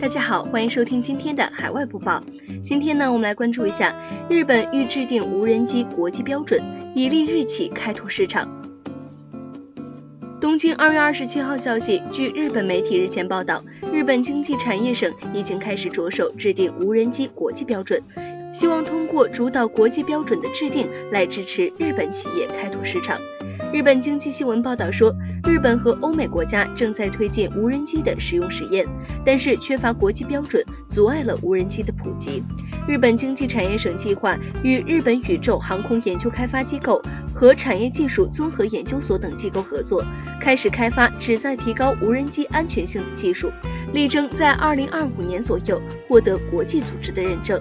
大家好，欢迎收听今天的海外播报。今天呢，我们来关注一下日本欲制定无人机国际标准，以利日起开拓市场。东京二月二十七号消息，据日本媒体日前报道，日本经济产业省已经开始着手制定无人机国际标准，希望通过主导国际标准的制定来支持日本企业开拓市场。日本经济新闻报道说，日本和欧美国家正在推进无人机的使用实验，但是缺乏国际标准，阻碍了无人机的普及。日本经济产业省计划与日本宇宙航空研究开发机构和产业技术综合研究所等机构合作，开始开发旨在提高无人机安全性的技术，力争在二零二五年左右获得国际组织的认证。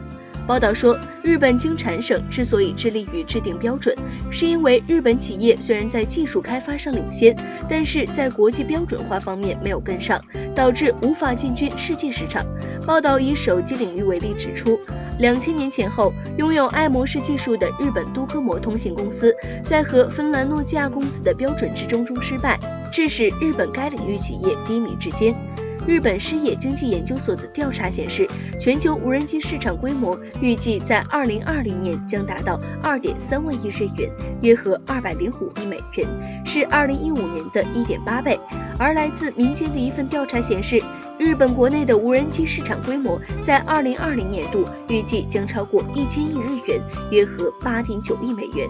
报道说，日本经产省之所以致力于制定标准，是因为日本企业虽然在技术开发上领先，但是在国际标准化方面没有跟上，导致无法进军世界市场。报道以手机领域为例指出，两千年前后，拥有爱模式技术的日本都科摩通信公司，在和芬兰诺基亚公司的标准之争中失败，致使日本该领域企业低迷至今。日本失业经济研究所的调查显示，全球无人机市场规模预计在二零二零年将达到二点三万亿日元，约合二百零五亿美元，是二零一五年的一点八倍。而来自民间的一份调查显示，日本国内的无人机市场规模在二零二零年度预计将超过一千亿日元，约合八点九亿美元。